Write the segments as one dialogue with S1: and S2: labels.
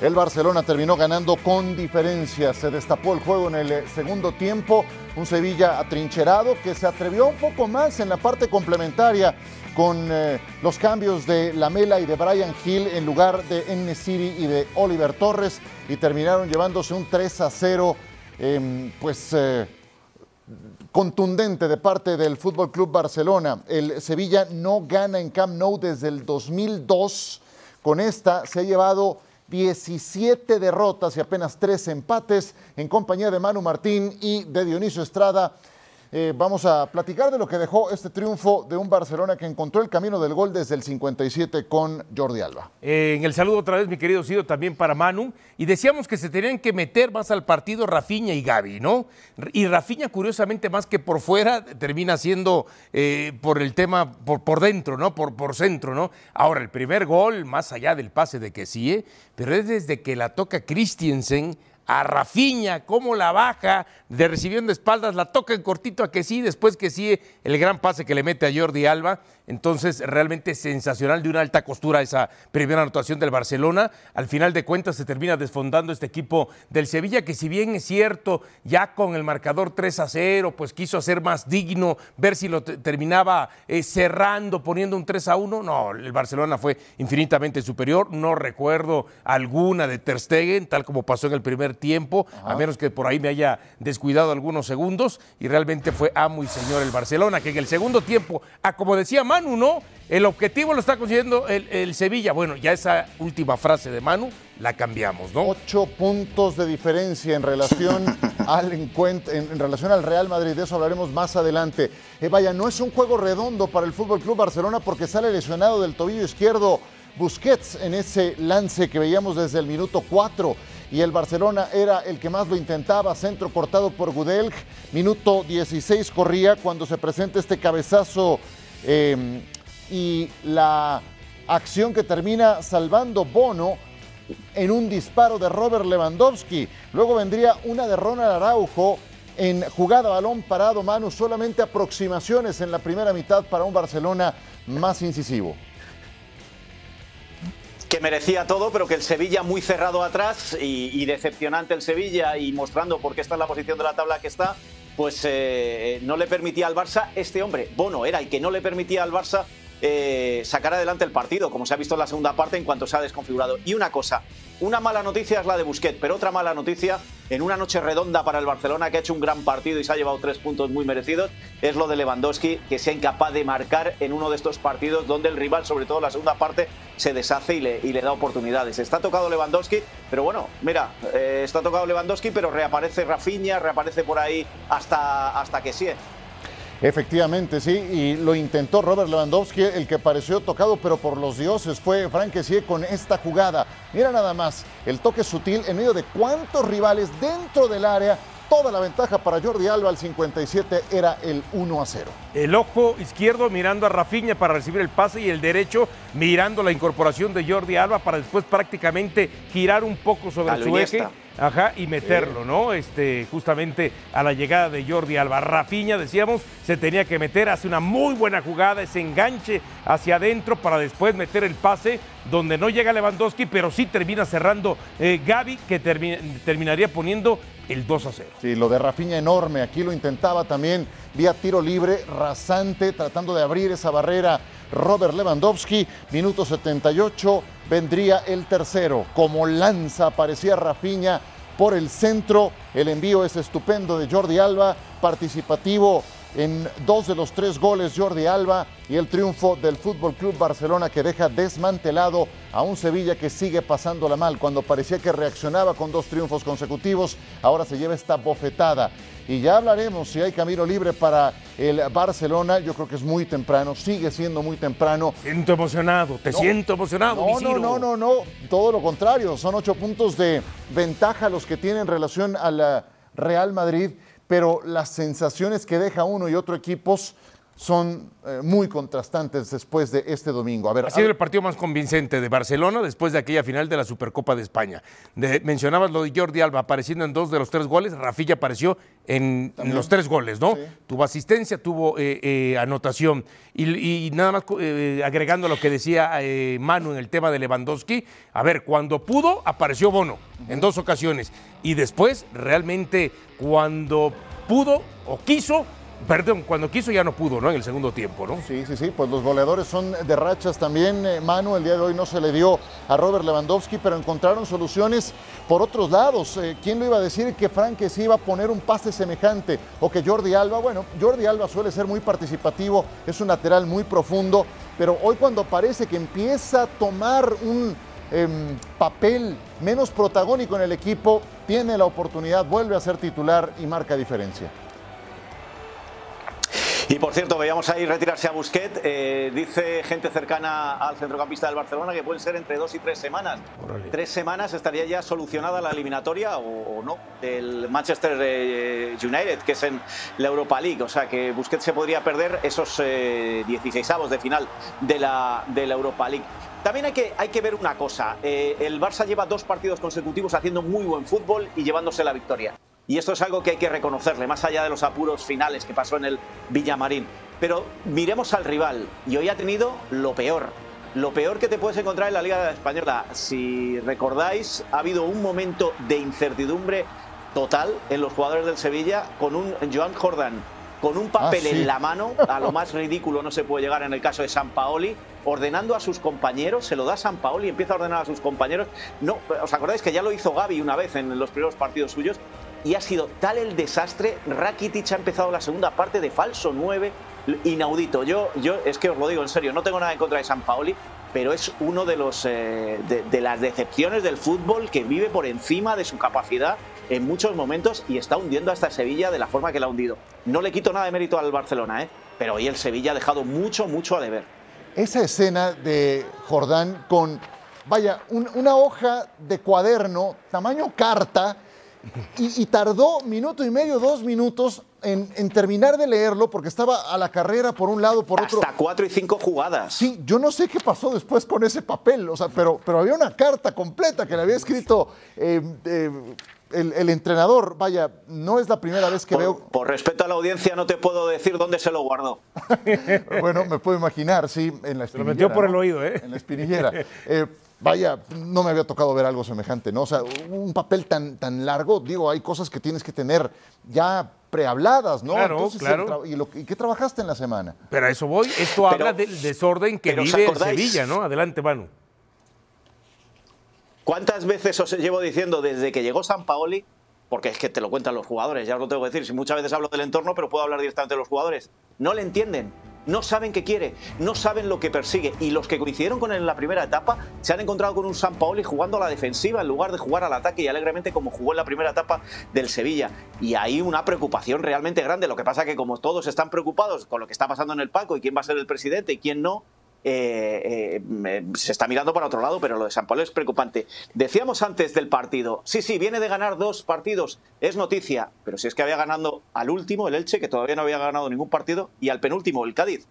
S1: El Barcelona terminó ganando con diferencia. Se destapó el juego en el eh, segundo tiempo. Un Sevilla atrincherado que se atrevió un poco más en la parte complementaria con eh, los cambios de Lamela y de Brian Hill en lugar de Enesiri y de Oliver Torres y terminaron llevándose un 3 a 0 em, pues eh, contundente de parte del Fútbol Club Barcelona. El Sevilla no gana en Camp Nou desde el 2002. Con esta se ha llevado 17 derrotas y apenas 3 empates en compañía de Manu Martín y de Dionisio Estrada eh, vamos a platicar de lo que dejó este triunfo de un Barcelona que encontró el camino del gol desde el 57 con Jordi Alba.
S2: Eh, en el saludo otra vez, mi querido Sido, también para Manu. Y decíamos que se tenían que meter más al partido Rafiña y Gaby, ¿no? Y Rafiña, curiosamente, más que por fuera, termina siendo eh, por el tema, por, por dentro, ¿no? Por, por centro, ¿no? Ahora, el primer gol, más allá del pase de que sí, pero es desde que la toca Christiansen a Rafiña, cómo la baja de recibiendo espaldas, la toca en cortito a que sí, después que sí, el gran pase que le mete a Jordi Alba. Entonces, realmente sensacional de una alta costura esa primera anotación del Barcelona. Al final de cuentas, se termina desfondando este equipo del Sevilla, que si bien es cierto, ya con el marcador 3 a 0, pues quiso hacer más digno, ver si lo terminaba eh, cerrando, poniendo un 3 a 1. No, el Barcelona fue infinitamente superior. No recuerdo alguna de Ter Stegen, tal como pasó en el primer tiempo, a menos que por ahí me haya descuidado algunos segundos. Y realmente fue amo y señor el Barcelona, que en el segundo tiempo, a como decía Manu, ¿no? El objetivo lo está consiguiendo el, Sevilla. Bueno, ya esa última frase de Manu la cambiamos, ¿no?
S1: Ocho puntos de diferencia en relación al encuentro, en, relación al Real Madrid. De eso hablaremos más adelante. Eh, vaya, no es un juego redondo para el Fútbol Club Barcelona porque sale lesionado del tobillo izquierdo Busquets en ese lance que veíamos desde el minuto 4 y el Barcelona era el que más lo intentaba, centro cortado por Gudelj, minuto 16 corría cuando se presenta este cabezazo Em, y la acción que termina salvando Bono en un disparo de Robert Lewandowski. Luego vendría una de Ronald Araujo en jugada balón parado, Manu, solamente aproximaciones en la primera mitad para un Barcelona más incisivo.
S3: Que merecía todo, pero que el Sevilla muy cerrado atrás y, y decepcionante el Sevilla y mostrando por qué está en la posición de la tabla que está, pues eh, no le permitía al Barça, este hombre, Bono, era el que no le permitía al Barça eh, sacar adelante el partido, como se ha visto en la segunda parte en cuanto se ha desconfigurado. Y una cosa, una mala noticia es la de Busquets, pero otra mala noticia en una noche redonda para el Barcelona que ha hecho un gran partido y se ha llevado tres puntos muy merecidos es lo de Lewandowski que sea incapaz de marcar en uno de estos partidos donde el rival, sobre todo la segunda parte, se deshace y le, da oportunidades. Está tocado Lewandowski, pero bueno, mira, eh, está tocado Lewandowski, pero reaparece Rafinha, reaparece por ahí hasta, hasta que sí.
S1: Efectivamente, sí, y lo intentó Robert Lewandowski, el que pareció tocado, pero por los dioses fue Frank con esta jugada. Mira nada más, el toque sutil en medio de cuántos rivales dentro del área toda la ventaja para Jordi Alba al 57 era el 1 a 0.
S2: El ojo izquierdo mirando a Rafinha para recibir el pase y el derecho mirando la incorporación de Jordi Alba para después prácticamente girar un poco sobre su eje Ajá, y meterlo, ¿no? Este, justamente a la llegada de Jordi Alba. Rafiña, decíamos, se tenía que meter, hace una muy buena jugada, ese enganche hacia adentro para después meter el pase donde no llega Lewandowski, pero sí termina cerrando eh, Gaby, que terminaría poniendo el 2 a 0.
S1: Sí, lo de Rafiña enorme, aquí lo intentaba también vía tiro libre, rasante, tratando de abrir esa barrera Robert Lewandowski, minuto 78, vendría el tercero. Como lanza aparecía Rafiña por el centro, el envío es estupendo de Jordi Alba, participativo en dos de los tres goles Jordi Alba y el triunfo del Fútbol Club Barcelona que deja desmantelado a un Sevilla que sigue pasándola mal. Cuando parecía que reaccionaba con dos triunfos consecutivos, ahora se lleva esta bofetada. Y ya hablaremos si hay camino libre para el Barcelona. Yo creo que es muy temprano, sigue siendo muy temprano.
S2: Siento emocionado, te siento emocionado.
S1: No, no, no, no, no, todo lo contrario. Son ocho puntos de ventaja los que tienen en relación al Real Madrid pero las sensaciones que deja uno y otro equipos son eh, muy contrastantes después de este domingo. A ver,
S2: ha sido el partido más convincente de Barcelona después de aquella final de la Supercopa de España. mencionabas lo de Jordi Alba apareciendo en dos de los tres goles, Rafilla apareció en, los tres goles, ¿no? Tuvo asistencia, tuvo eh, eh, anotación. Y, nada más agregando lo que decía Manu en el tema de Lewandowski, a ver, cuando pudo, apareció Bono en dos ocasiones. Y después, realmente, cuando pudo o quiso, Perdón, cuando quiso ya no pudo, ¿no? En el segundo tiempo, ¿no?
S1: Sí, sí, sí, pues los goleadores son de rachas también. Eh, Manu, el día de hoy no se le dio a Robert Lewandowski, pero encontraron soluciones por otros lados. Eh, ¿Quién lo iba a decir que Frank se iba a poner un pase semejante? O que Jordi Alba, bueno, Jordi Alba suele ser muy participativo, es un lateral muy profundo, pero hoy cuando parece que empieza a tomar un em, papel menos protagónico en el equipo, tiene la oportunidad, vuelve a ser titular y marca diferencia.
S3: Y por cierto, veíamos ahí retirarse a Busquets. Eh, dice gente cercana al centrocampista del Barcelona que pueden ser entre dos y tres semanas. Tres semanas estaría ya solucionada la eliminatoria o, no del Manchester eh, United, que es en la Europa League. O sea que Busquets se podría perder esos 16 eh, avos de final de la, de la Europa League. También hay que, hay que ver una cosa. el Barça lleva dos partidos consecutivos haciendo muy buen fútbol y llevándose la victoria. Y esto es algo que hay que reconocerle, más allá de los apuros finales que pasó en el Villamarín. Pero miremos al rival, y hoy ha tenido lo peor. Lo peor que te puedes encontrar en la Liga Española. Si recordáis, ha habido un momento de incertidumbre total en los jugadores del Sevilla con un Joan Jordan con un papel ah, en la mano, a lo más ridículo no se puede llegar en el caso de San Paoli, ordenando a sus compañeros, se lo da San Paoli y empieza a ordenar a sus compañeros. No, ¿os acordáis que ya lo hizo Gaby una vez en los primeros partidos suyos? Y ha sido tal el desastre. Rakitic ha empezado la segunda parte de falso 9, inaudito. Yo, yo es que os lo digo en serio, no tengo nada en contra de San Paoli, pero es uno de, los, eh, de, las decepciones del fútbol que vive por encima de su capacidad en muchos momentos y está hundiendo hasta Sevilla de la forma que la ha hundido. No le quito nada de mérito al Barcelona, ¿eh? pero hoy el Sevilla ha dejado mucho, mucho a deber.
S1: Esa escena de Jordán con, vaya, una hoja de cuaderno, tamaño carta, y, tardó minuto y medio, dos minutos en, terminar de leerlo porque estaba a la carrera por un lado, por otro.
S3: Hasta cuatro y cinco jugadas.
S1: Sí, yo no sé qué pasó después con ese papel, o sea, pero, pero había una carta completa que le había escrito eh, eh, el, entrenador. Vaya, no es la primera vez que veo.
S3: Por respeto a la audiencia, no te puedo decir dónde se lo guardó.
S1: bueno, me puedo imaginar, sí, en la espinillera.
S2: lo metió por el oído, ¿eh?
S1: En la espinillera. Eh, Vaya, no me había tocado ver algo semejante, ¿no? O sea, un papel tan, tan largo, digo, hay cosas que tienes que tener ya prehabladas, ¿no?
S2: Claro, claro.
S1: ¿Y, qué trabajaste en la semana?
S2: Pero a eso voy. Esto habla del desorden que vive Sevilla, ¿no? Adelante, Manu.
S3: ¿Cuántas veces os llevo diciendo desde que llegó San Paoli? Porque es que te lo cuentan los jugadores, ya os lo tengo que decir. Si muchas veces hablo del entorno, pero puedo hablar directamente de los jugadores. No le entienden no saben qué quiere, no saben lo que persigue. Y los que coincidieron con él en la primera etapa se han encontrado con un San Paoli jugando a la defensiva en lugar de jugar al ataque y alegremente como jugó en la primera etapa del Sevilla. Y hay una preocupación realmente grande. Lo que pasa que como todos están preocupados con lo que está pasando en el Paco y quién va a ser el presidente y quién no, eh, eh, se está mirando para otro lado, pero lo de San Paulo es preocupante. Decíamos antes del partido, sí, sí, viene de ganar dos partidos, es noticia, pero si es que había ganado al último, el Elche, que todavía no había ganado ningún partido, y al penúltimo, el Cádiz.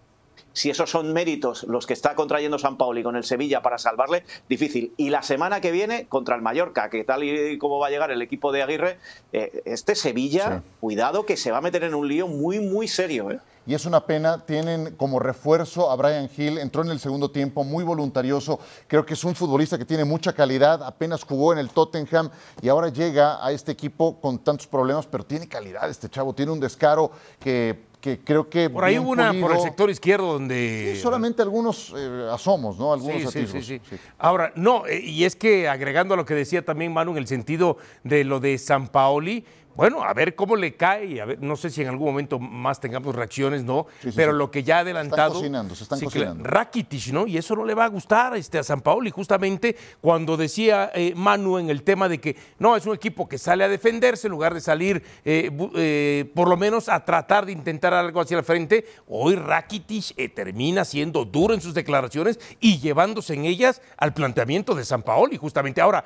S3: Si esos son méritos los que está contrayendo San Pauli con el Sevilla para salvarle, difícil. Y la semana que viene contra el Mallorca, que tal y como va a llegar el equipo de Aguirre, eh, este Sevilla, cuidado que se va a meter en un lío muy, muy serio. ¿eh?
S1: Y es una pena. Tienen como refuerzo a Brian Hill, entró en el segundo tiempo, muy voluntarioso. Creo que es un futbolista que tiene mucha calidad, apenas jugó en el Tottenham y ahora llega a este equipo con tantos problemas, pero tiene calidad este chavo, tiene un descaro que que creo que.
S2: Por ahí hubo una por el sector izquierdo donde.
S1: solamente algunos eh, asomos, ¿no? Algunos sí, sí, sí,
S2: Ahora, no, eh, y es que agregando a lo que decía también Manu en el sentido de lo de San Paoli, bueno, a ver cómo le cae, a ver, no sé si en algún momento más tengamos reacciones, ¿no? pero lo que ya ha adelantado. Se
S1: están cocinando, se están cocinando.
S2: Rakitic, ¿no? Y eso no le va a gustar este, a San Paolo. Y justamente cuando decía eh, Manu en el tema de que no, es un equipo que sale a defenderse en lugar de salir, eh, eh, por lo menos a tratar de intentar algo hacia el frente, hoy Rakitic termina siendo duro en sus declaraciones y llevándose en ellas al planteamiento de San Paolo. Y justamente ahora,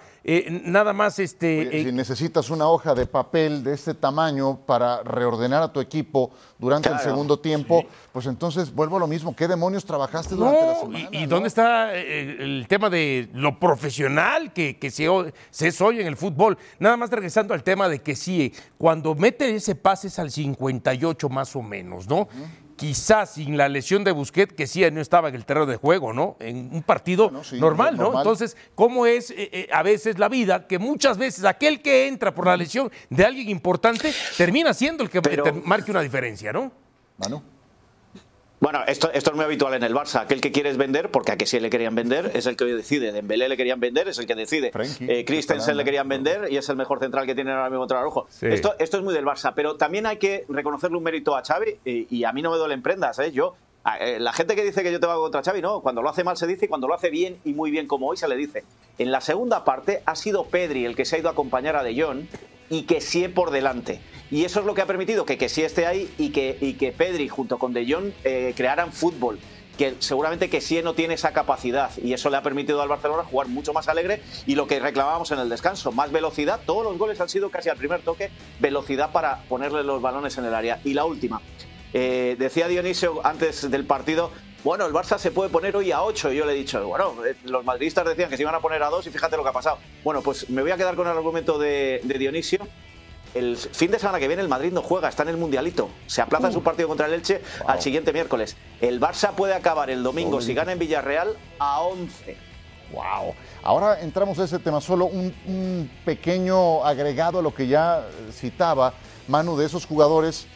S2: nada más este.
S1: si necesitas una hoja de papel de este tamaño para reordenar a tu equipo durante el segundo tiempo, pues entonces vuelvo a lo mismo. ¿Qué demonios trabajaste durante la semana?
S2: ¿Y, dónde está eh, el tema de lo profesional que, que se, se, es hoy en el fútbol? Nada más regresando al tema de que sí, cuando mete ese pase es al 58 más o menos, ¿no? Quizás sin la lesión de Busquets, que sí no estaba en el terreno de juego, ¿no? En un partido normal, ¿no? Entonces, ¿cómo es eh, eh, a veces la vida que muchas veces aquel que entra por la lesión de alguien importante termina siendo el que marque una diferencia, ¿no?
S1: Manu.
S3: Bueno, esto, esto es muy habitual en el Barça. Aquel que quieres vender, porque a que sí le querían vender, es el que decide. Dembélé le querían vender, es el que decide. Eh, Christensen le querían vender y es el mejor central que tiene ahora mismo contra el Esto, esto es muy del Barça, pero también hay que reconocerle un mérito a Xavi y, a mí no me duelen prendas. ¿eh? Yo, eh, la gente que dice que yo te hago contra Xavi, no. Cuando lo hace mal se dice y cuando lo hace bien y muy bien como hoy se le dice. En la segunda parte ha sido Pedri el que se ha ido a acompañar a De Jong y que sí por delante. Y eso es lo que ha permitido que, que sí esté ahí y que, y que Pedri junto con De Jong eh, crearan fútbol que seguramente que sí no tiene esa capacidad y eso le ha permitido al Barcelona jugar mucho más alegre y lo que reclamábamos en el descanso, más velocidad, todos los goles han sido casi al primer toque, velocidad para ponerle los balones en el área. Y la última, eh, decía Dionisio antes del partido, bueno, el Barça se puede poner hoy a 8. Y yo le he dicho, bueno, eh, los madridistas decían que se iban a poner a 2 y fíjate lo que ha pasado. Bueno, pues me voy a quedar con el argumento de Dionisio el fin de semana que viene el Madrid no juega, está en el Mundialito. Se aplaza uh. su partido contra el Elche al siguiente miércoles. El Barça puede acabar el domingo, si gana en Villarreal, a 11.
S1: Wow. Ahora entramos a ese tema, solo un pequeño agregado a lo que ya citaba Manu de esos jugadores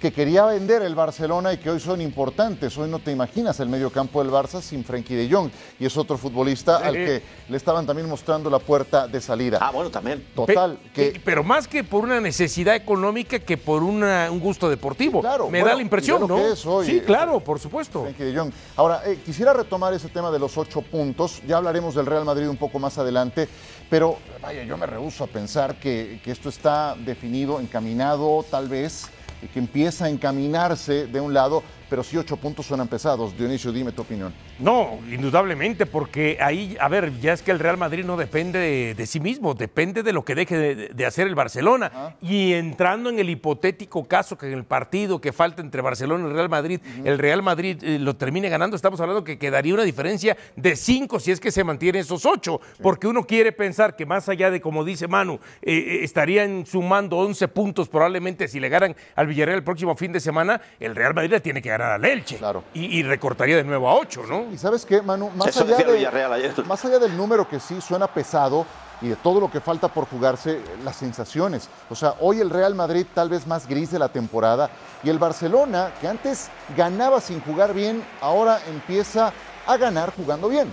S1: que quería vender el Barcelona y que hoy son importantes. Hoy no te imaginas el medio campo del Barça sin Frenkie de Jong y es otro futbolista al que le estaban también mostrando la puerta de salida.
S3: Ah, bueno, también.
S1: Total.
S2: que... Pero más que por una necesidad económica que por un gusto deportivo. Claro, Me da la impresión, ¿no? sí, claro, por supuesto.
S1: Frenkie de Jong. Ahora, eh, quisiera retomar ese tema de los ocho puntos. Ya hablaremos del Real Madrid un poco más adelante. Pero, vaya, yo me rehuso a pensar que, que esto está definido, encaminado, tal vez que empieza a encaminarse de un lado pero sí ocho puntos suenan pesados. Dionisio, dime tu opinión.
S2: No, indudablemente, porque ahí, a ver, ya es que el Real Madrid no depende de, sí mismo, depende de lo que deje de, hacer el Barcelona. Y entrando en el hipotético caso que en el partido que falta entre Barcelona y el Real Madrid, el Real Madrid eh, lo termine ganando, estamos hablando que quedaría una diferencia de cinco si es que se mantiene esos ocho, porque uno quiere pensar que más allá de, como dice Manu, eh, eh, estarían sumando 11 puntos probablemente si le ganan al Villarreal el próximo fin de semana, el Real Madrid le tiene que ganar al Elche.
S1: Claro.
S2: Y, recortaría de nuevo a 8, ¿no?
S1: Y sabes qué, Manu, más allá, más allá del número que sí suena pesado y de todo lo que falta por jugarse, las sensaciones. O sea, hoy el Real Madrid tal vez más gris de la temporada y el Barcelona, que antes ganaba sin jugar bien, ahora empieza a ganar jugando bien.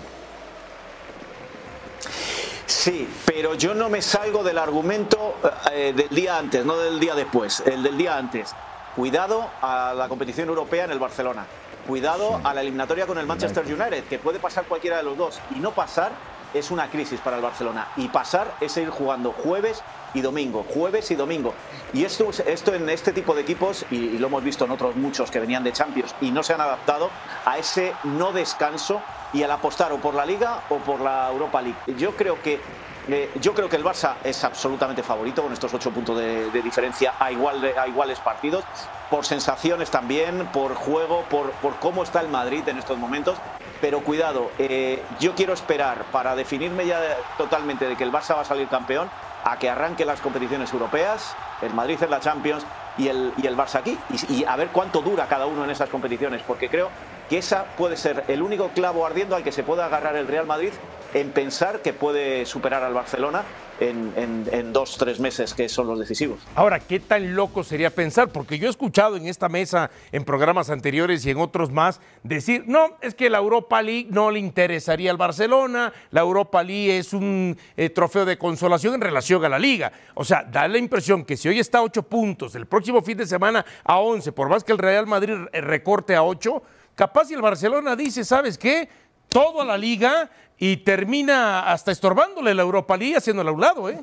S3: Sí, pero yo no me salgo del argumento eh, del día antes, no del día después, el del día antes. Cuidado a la competición europea en el Barcelona. Cuidado a la eliminatoria con el Manchester United, que puede pasar cualquiera de los dos. Y no pasar es una crisis para el Barcelona. Y pasar es ir jugando jueves y domingo, jueves y domingo. Y esto, esto en este tipo de equipos, y, y lo hemos visto en otros muchos que venían de Champions y no se han adaptado a ese no descanso y al apostar o por la Liga o por la Europa League. Yo creo que eh, yo creo que el Barça es absolutamente favorito con estos ocho puntos de, diferencia a, igual a, iguales partidos, por sensaciones también, por juego, por, cómo está el Madrid en estos momentos. Pero cuidado, eh, yo quiero esperar para definirme ya totalmente de que el Barça va a salir campeón a que arranque las competiciones europeas, el Madrid en la Champions y el, Barça aquí, y, y a ver cuánto dura cada uno en esas competiciones, porque creo que esa puede ser el único clavo ardiendo al que se pueda agarrar el Real Madrid en pensar que puede superar al Barcelona en, dos, tres meses que son los decisivos.
S2: Ahora, ¿qué tan loco sería pensar? Porque yo he escuchado en esta mesa, en programas anteriores y en otros más, decir, no, es que la Europa League no le interesaría al Barcelona, la Europa League es un eh, trofeo de consolación en relación a la liga. O sea, da la impresión que si hoy está a ocho puntos, el próximo fin de semana a once, por más que el Real Madrid recorte a ocho, capaz si el Barcelona dice, ¿sabes qué? Todo a la liga y termina hasta estorbándole la Europa League haciéndole a un lado, ¿eh?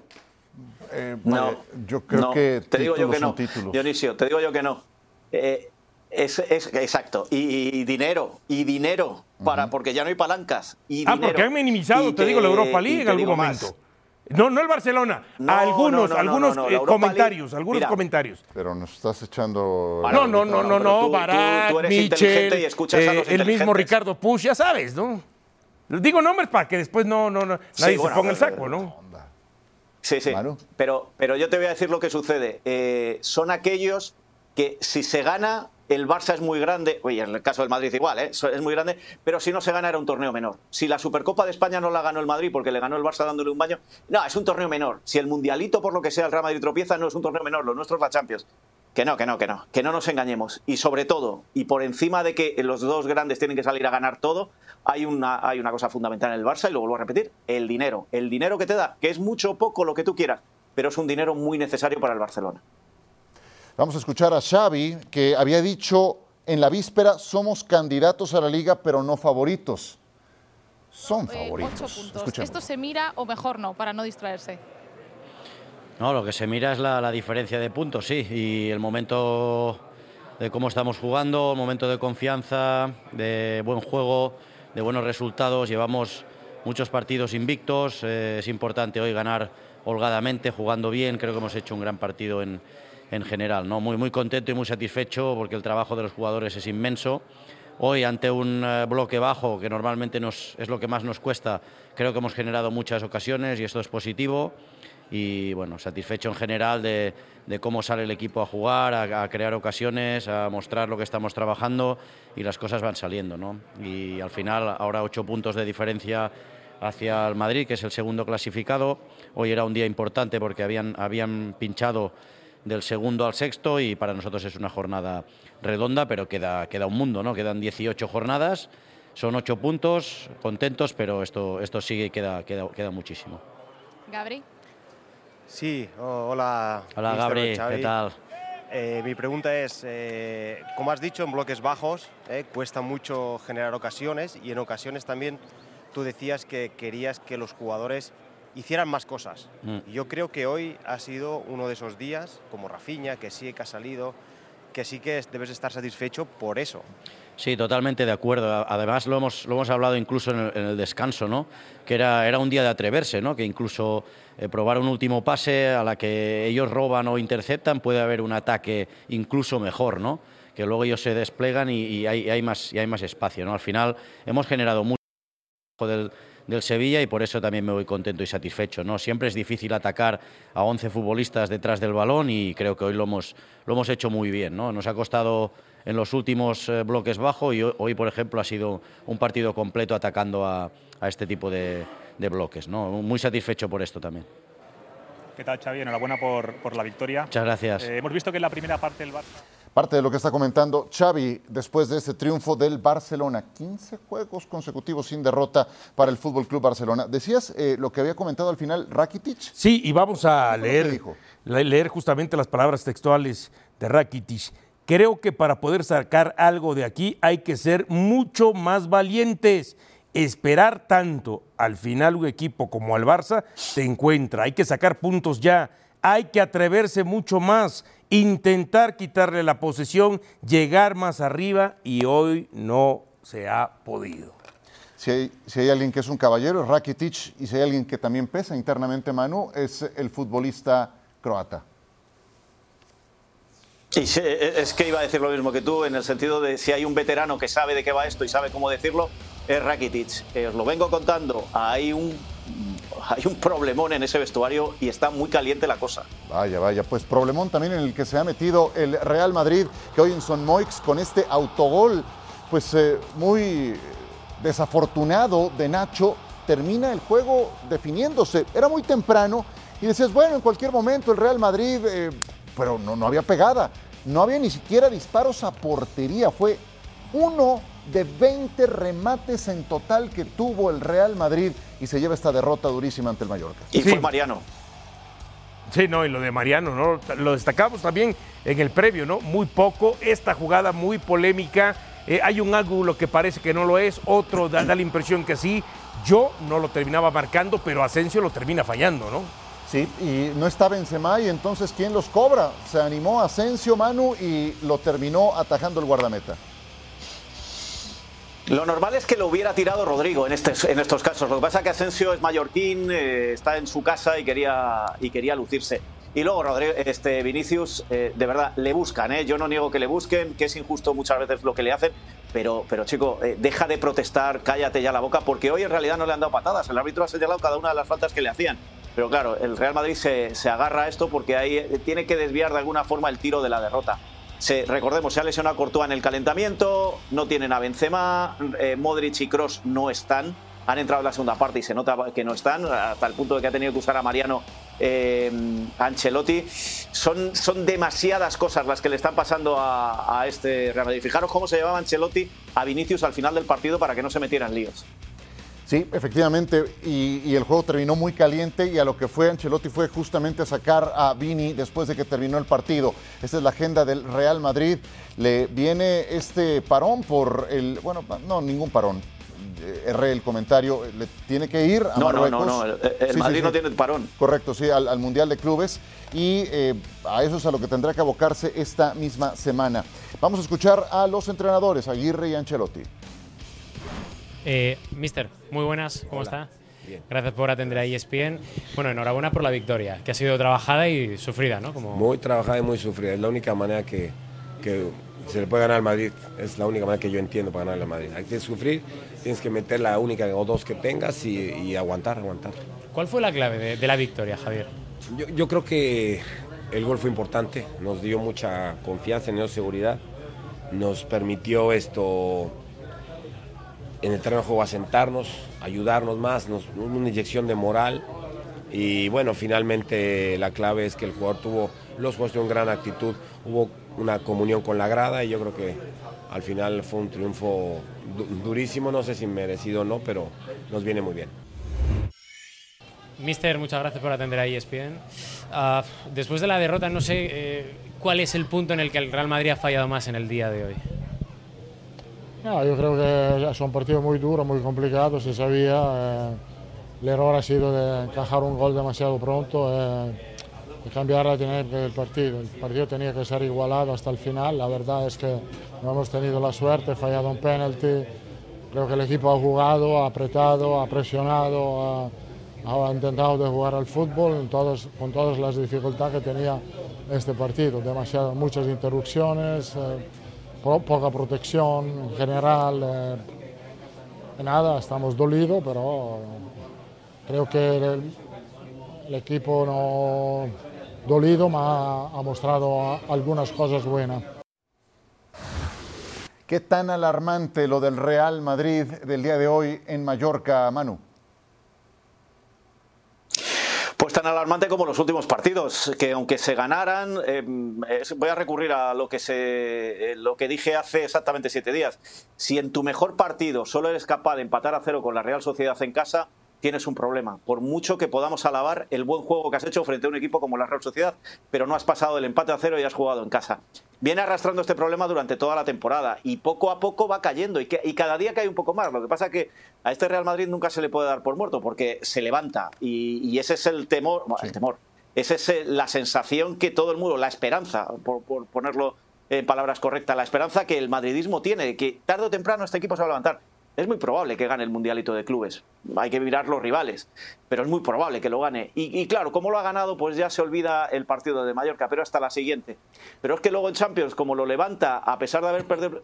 S1: eh no, yo creo que
S3: te digo yo que no, Dionisio, te digo yo que no. Eh, es, exacto. Y, dinero, y dinero, para, porque ya no hay palancas. Y
S2: ah, porque han minimizado, te, digo, la Europa League en algún momento. No, no el Barcelona.
S3: No,
S2: algunos,
S3: no, no,
S2: algunos
S3: no, no,
S2: eh, comentarios,
S3: League-
S2: algunos
S3: Mira.
S2: comentarios.
S1: Pero nos estás echando.
S2: No, no, no, no, no, Barat,
S3: tú eres inteligente
S2: Michel,
S3: y escuchas a
S2: eh, el mismo. Ricardo Push, ya sabes, ¿no? Digo nombres para que después no, no, no
S3: Sí,
S2: nadie
S3: bueno,
S2: se ponga el saco, ¿no?
S3: Sí, sí.
S1: Manu.
S3: Pero, pero yo te voy a decir lo que sucede. Eh, son aquellos que si se gana, el Barça es muy grande. Oye, en el caso del Madrid igual, ¿eh? Es muy grande. Pero si no se gana, era un torneo menor. Si la Supercopa de España no la ganó el Madrid porque le ganó el Barça dándole un baño, no, es un torneo menor. Si el Mundialito, por lo que sea, el Real Madrid tropieza, no es un torneo menor. Lo nuestro es la Champions. Que no, que no, que no. Que no nos engañemos. Y sobre todo, y por encima de que los dos grandes tienen que salir a ganar todo, hay una, hay una cosa fundamental en el Barça, y lo vuelvo a repetir, el dinero. El dinero que te da, que es mucho o poco lo que tú quieras, pero es un dinero muy necesario para el Barcelona.
S1: Vamos a escuchar a Xavi, que había dicho en la víspera, somos candidatos a la liga, pero no favoritos. Son
S4: Eh,
S1: favoritos.
S4: ocho puntos.
S1: Escuchemos.
S4: ¿Esto se mira o mejor no, para no distraerse?
S5: No, lo que se mira es la, la diferencia de puntos, sí, y el momento de cómo estamos jugando, el momento de confianza, de buen juego, de buenos resultados. Llevamos muchos partidos invictos, eh, es importante hoy ganar holgadamente, jugando bien. Creo que hemos hecho un gran partido en, en general, ¿no? Muy, muy contento y muy satisfecho porque el trabajo de los jugadores es inmenso. Hoy, ante un eh, bloque bajo, que normalmente nos, es lo que más nos cuesta, creo que hemos generado muchas ocasiones y esto es positivo. Y bueno, satisfecho en general de, cómo sale el equipo a jugar, a, a crear ocasiones, a mostrar lo que estamos trabajando y las cosas van saliendo. ¿no? Y al final, ahora ocho puntos de diferencia hacia el Madrid, que es el segundo clasificado. Hoy era un día importante porque habían, habían pinchado del segundo al sexto y para nosotros es una jornada redonda, pero queda, queda un mundo, ¿no? Quedan 18 jornadas, son ocho puntos, contentos, pero esto, esto sigue y queda, queda, queda muchísimo.
S4: Gabri.
S6: Sí, o- hola.
S5: Hola Gabri,
S6: Xavi.
S5: ¿qué tal?
S6: Eh, mi pregunta es, eh, como has dicho, en bloques bajos eh, cuesta mucho generar ocasiones y en ocasiones también tú decías que querías que los jugadores hicieran más cosas.
S5: Mm.
S6: Yo creo que hoy ha sido uno de esos días, como Rafinha, que sí que ha salido, que sí que debes estar satisfecho por eso.
S5: Sí, totalmente de acuerdo. Además, lo hemos, lo hemos hablado incluso en el, en el descanso, ¿no? Que era, era un día de atreverse, ¿no? Que incluso eh, probar un último pase a la que ellos roban o interceptan puede haber un ataque incluso mejor, ¿no? Que luego ellos se desplegan y, y hay, y hay más, y hay más espacio, ¿no? Al final hemos generado mucho del, del Sevilla y por eso también me voy contento y satisfecho. ¿no? Siempre es difícil atacar a 11 futbolistas detrás del balón y creo que hoy lo hemos, lo hemos hecho muy bien. ¿no? Nos ha costado en los últimos eh, bloques bajo y hoy, por ejemplo, ha sido un partido completo atacando a, a este tipo de, de bloques. ¿no? Muy satisfecho por esto también.
S7: ¿Qué tal, Xavi? Enhorabuena por, por la victoria.
S5: Muchas gracias.
S7: Eh, hemos visto que en la primera parte del Barça...
S1: Parte de lo que está comentando Xavi después de este triunfo del Barcelona. 15 juegos consecutivos sin derrota para el Fútbol Club Barcelona. Decías eh, lo que había comentado al final Rakitic.
S2: Sí, y vamos a
S1: ¿Qué fue lo que
S2: leer,
S1: dijo?
S2: le- leer justamente las palabras textuales de Rakitic. Creo que para poder sacar algo de aquí hay que ser mucho más valientes. Esperar tanto al final un equipo como al Barça te encuentra. Hay que sacar puntos ya. Hay que atreverse mucho más. Intentar quitarle la posesión, llegar más arriba y hoy no se ha podido.
S1: Si hay, si hay alguien que es un caballero, es Rakitic, y si hay alguien que también pesa internamente, Manu, es el futbolista croata.
S3: Y e, es que iba a decir lo mismo que tú, en el sentido de si hay un veterano que sabe de qué va esto y sabe cómo decirlo, es Rakitic. Eh, os lo vengo contando, hay un, hay un problemón en ese vestuario y está muy caliente la cosa.
S1: Vaya, vaya, pues problemón también en el que se ha metido el Real Madrid, que hoy en Son Moix con este autogol, pues eh, muy desafortunado de Nacho, termina el juego definiéndose. Era muy temprano y decías, bueno, en cualquier momento el Real Madrid, eh, pero no, no había pegada, no había ni siquiera disparos a portería, fue uno de 20 remates en total que tuvo el Real Madrid y se lleva esta derrota durísima ante el Mallorca.
S3: Y
S2: Sí.
S3: fue Mariano.
S2: Sí, no, y lo de Mariano, ¿no? Lo destacamos también en el previo, ¿no? Muy poco, esta jugada muy polémica. eh, hay un ángulo que parece que no lo es, otro da, da la impresión que sí. Yo no lo terminaba marcando, pero Asensio lo termina fallando, ¿no?
S1: Sí, y no está Benzema y entonces ¿quién los cobra? Se animó Asensio Manu y lo terminó atajando el guardameta.
S3: Lo normal es que lo hubiera tirado Rodrigo en, este, en estos casos. Lo que pasa es que Asensio es mallorquín, eh, está en su casa y quería, y quería lucirse. Y luego Rodrigo, este, Vinicius, eh, de verdad, le buscan. ¿eh? Yo no niego que le busquen, que es injusto muchas veces lo que le hacen, pero, pero chico, deja de protestar, cállate ya la boca, porque hoy en realidad no le han dado patadas. El árbitro ha señalado cada una de las faltas que le hacían. Pero claro, el Real Madrid se, se agarra a esto porque ahí tiene que desviar de alguna forma el tiro de la derrota. Recordemos, se ha lesionado a Courtois en el calentamiento, no tienen a Benzema, eh, Modric y Cross no están, han entrado en la segunda parte y se nota que no están, hasta el punto de que ha tenido que usar a Mariano eh, Ancelotti. Son, son demasiadas cosas las que le están pasando a, a este Real Madrid. Fijaros cómo se llevaba Ancelotti a Vinicius al final del partido para que no se metieran líos.
S1: Sí, efectivamente, y, y, el juego terminó muy caliente y a lo que fue Ancelotti fue justamente sacar a Vini después de que terminó el partido. Esta es la agenda del Real Madrid. Le viene este parón por el, bueno, no, ningún parón. Erré el comentario, le tiene que ir a
S3: no,
S1: Marruecos.
S3: No, no, no, el, el
S1: Sí,
S3: Madrid
S1: sí,
S3: no
S1: sí.
S3: tiene parón.
S1: Correcto, sí, al, al Mundial de Clubes y eh, a eso es a lo que tendrá que abocarse esta misma semana. Vamos a escuchar a los entrenadores, Aguirre y Ancelotti.
S8: Eh, mister, muy buenas, ¿cómo está? Gracias por atender a ESPN. Bueno, enhorabuena por la victoria, que ha sido trabajada y sufrida, ¿no? Como...
S9: Muy trabajada y muy sufrida. Es la única manera que, que se le puede ganar al Madrid. Es la única manera que yo entiendo para ganar al Madrid. Hay que sufrir, tienes que meter la única o dos que tengas y, y aguantar, aguantar.
S8: ¿Cuál fue la clave de, de la victoria, Javier?
S9: Yo, yo creo que el gol fue importante, nos dio mucha confianza, nos dio seguridad, nos permitió esto en el terreno de juego asentarnos, ayudarnos más, nos, una inyección de moral y bueno, finalmente la clave es que el jugador tuvo, los jugadores tuvieron gran actitud, hubo una comunión con la grada y yo creo que al final fue un triunfo du- durísimo, no sé si merecido o no, pero nos viene muy bien.
S8: Mister, muchas gracias por atender a ESPN. Ah, después de la derrota, no sé eh, cuál es el punto en el que el Real Madrid ha fallado más en el día de hoy.
S10: No, yo creo que es un partido muy duro, muy complicado, se sabía. eh, el error ha sido de encajar un gol demasiado pronto eh, cambiar la dinámica del partido. El partido tenía que ser igualado hasta el final. La verdad es que no hemos tenido la suerte, fallado un penalti. Creo que el equipo ha jugado, ha apretado, ha presionado, ha, ha intentado de jugar al fútbol en todos- con todas las dificultades que tenía este partido. Demasiadas, muchas interrupciones. eh, po- poca protección en general. eh, nada, estamos dolidos, pero creo que el, equipo no dolido ha, mostrado algunas cosas buenas.
S1: ¿Qué tan alarmante lo del Real Madrid del día de hoy en Mallorca, Manu?
S3: Pues tan alarmante como los últimos partidos, que aunque se ganaran, es- voy a recurrir a lo que, se, eh, lo que dije hace exactamente siete días. Si en tu mejor partido solo eres capaz de empatar a cero con la Real Sociedad en casa, tienes un problema. Por mucho que podamos alabar el buen juego que has hecho frente a un equipo como la Real Sociedad, pero no has pasado del empate a cero y has jugado en casa. Viene arrastrando este problema durante toda la temporada y poco a poco va cayendo y, que- y cada día cae un poco más. Lo que pasa es que a este Real Madrid nunca se le puede dar por muerto porque se levanta y, y ese es el temor, bueno, el temor, esa es la sensación que todo el mundo, la esperanza, por, por ponerlo en palabras correctas, la esperanza que el madridismo tiene, de que tarde o temprano este equipo se va a levantar. Es muy probable que gane el Mundialito de Clubes. Hay que mirar los rivales, pero es muy probable que lo gane. Y, claro, como lo ha ganado, pues ya se olvida el partido de Mallorca, pero hasta la siguiente. Pero es que luego en Champions, como lo levanta, a pesar de haber perdido,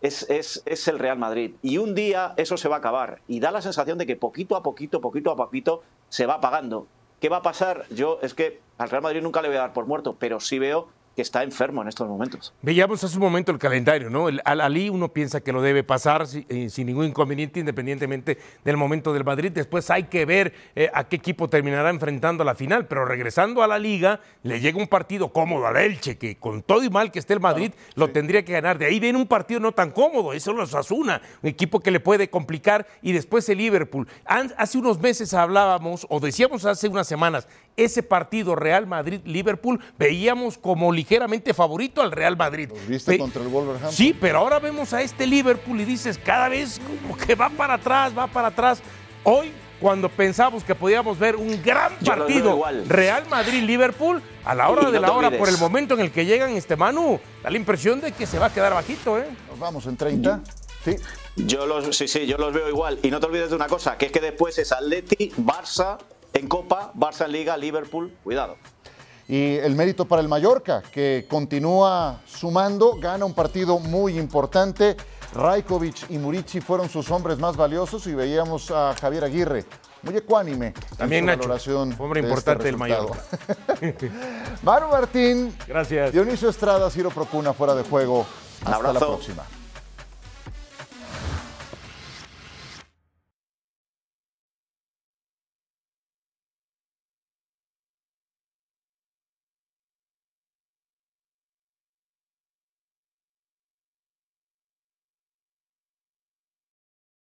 S3: es, es, es el Real Madrid. Y un día eso se va a acabar. Y da la sensación de que poquito a poquito, poquito a poquito, se va apagando. ¿Qué va a pasar? Yo es que al Real Madrid nunca le voy a dar por muerto, pero sí veo que está enfermo en estos momentos.
S2: Veíamos hace un momento el calendario, ¿no? El Al Ali uno piensa que lo debe pasar eh, sin ningún inconveniente, independientemente del momento del Madrid. Después hay que ver eh, a qué equipo terminará enfrentando a la final. Pero regresando a la liga, le llega un partido cómodo al Elche, que con todo y mal que esté el Madrid, lo tendría que ganar. De ahí viene un partido no tan cómodo, eso es los Asuna, un equipo que le puede complicar. Y después el Liverpool. Hace unos meses hablábamos, o decíamos hace unas semanas, ese partido Real Madrid-Liverpool veíamos como ligeramente favorito al Real Madrid.
S1: ¿Viste
S2: Pe-
S1: contra el Wolverhampton?
S2: Sí, pero ahora vemos a este Liverpool y dices, cada vez como que va para atrás, va para atrás. Hoy, cuando pensamos que podíamos ver un gran
S3: lo
S2: partido
S3: igual.
S2: Real Madrid-Liverpool, a la hora de la hora,
S3: olvides.
S2: por el momento en el que llegan, este Manu, da la impresión de que se va a quedar bajito, ¿eh?
S1: Nos vamos en 30. Sí.
S3: Yo los, sí, sí, yo los veo igual. Y no te olvides de una cosa, que es que después es Atleti, Barça en Copa, Barça en Liga, Liverpool. Cuidado.
S1: Y el mérito para el Mallorca, que continúa sumando, gana un partido muy importante. Rajkovic y Murici fueron sus hombres más valiosos y veíamos a Javier Aguirre muy ecuánime
S2: También Nacho,
S1: valoración
S2: hombre
S1: de
S2: importante
S1: este
S2: del
S1: resultado. Manu Martín,
S2: Gracias.
S1: Dionisio Estrada, Ciro Procuna fuera de juego.
S3: Un
S1: Hasta la próxima.